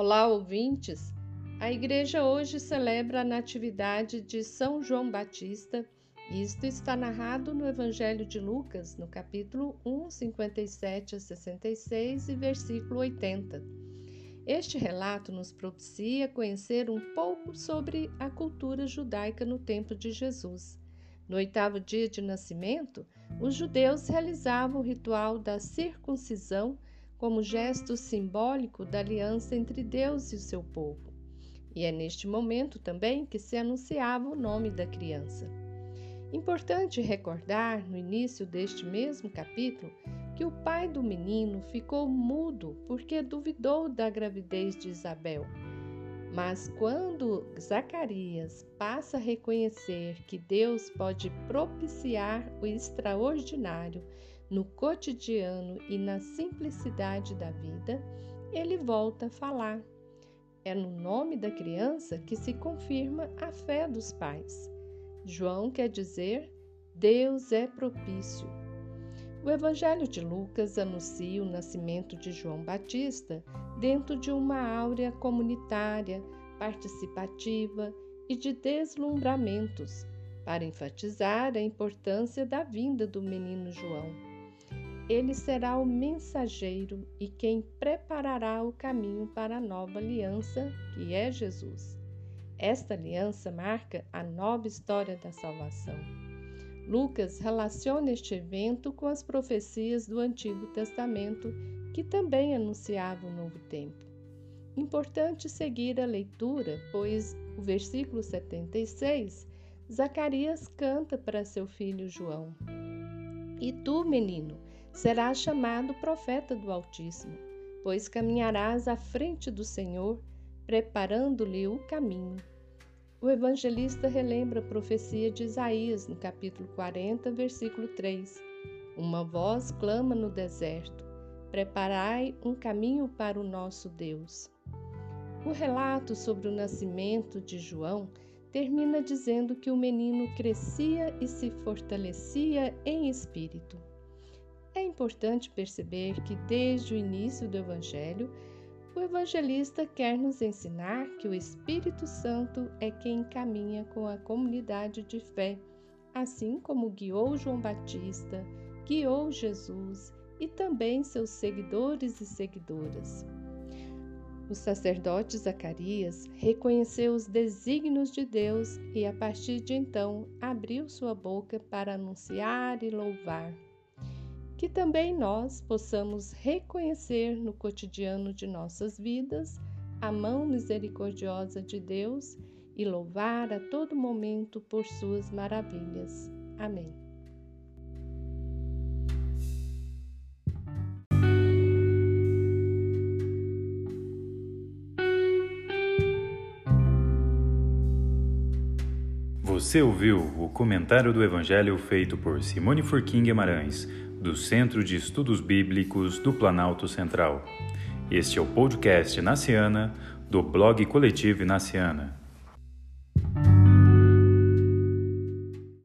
Olá, ouvintes! A igreja hoje celebra a Natividade de São João Batista. Isto está narrado no Evangelho de Lucas, no capítulo 1, 57 a 66 e versículo 80. Este relato nos propicia conhecer um pouco sobre a cultura judaica no tempo de Jesus. No oitavo dia de nascimento, os judeus realizavam o ritual da circuncisão como gesto simbólico da aliança entre Deus e o seu povo. E é neste momento também que se anunciava o nome da criança. Importante recordar, no início deste mesmo capítulo, que o pai do menino ficou mudo porque duvidou da gravidez de Isabel. Mas quando Zacarias passa a reconhecer que Deus pode propiciar o extraordinário no cotidiano e na simplicidade da vida, ele volta a falar. É no nome da criança que se confirma a fé dos pais. João quer dizer Deus é propício. O Evangelho de Lucas anuncia o nascimento de João Batista dentro de uma áurea comunitária, participativa e de deslumbramentos, para enfatizar a importância da vinda do menino João ele será o mensageiro e quem preparará o caminho para a nova aliança, que é Jesus. Esta aliança marca a nova história da salvação. Lucas relaciona este evento com as profecias do Antigo Testamento, que também anunciavam o novo tempo. Importante seguir a leitura, pois o versículo 76, Zacarias canta para seu filho João: E tu, menino, serás chamado profeta do Altíssimo, pois caminharás à frente do Senhor, preparando-lhe o caminho. O evangelista relembra a profecia de Isaías no capítulo 40, versículo 3. Uma voz clama no deserto: Preparai um caminho para o nosso Deus. O relato sobre o nascimento de João termina dizendo que o menino crescia e se fortalecia em espírito. É importante perceber que, desde o início do Evangelho, o evangelista quer nos ensinar que o Espírito Santo é quem caminha com a comunidade de fé, assim como guiou João Batista, guiou Jesus e também seus seguidores e seguidoras. O sacerdote Zacarias reconheceu os desígnios de Deus e, a partir de então, abriu sua boca para anunciar e louvar que também nós possamos reconhecer no cotidiano de nossas vidas a mão misericordiosa de Deus e louvar a todo momento por suas maravilhas. Amém. Você ouviu o comentário do Evangelho feito por Simone Furquim Guimarães do Centro de Estudos Bíblicos do Planalto Central. Este é o podcast Naciana, do blog Coletivo Naciana.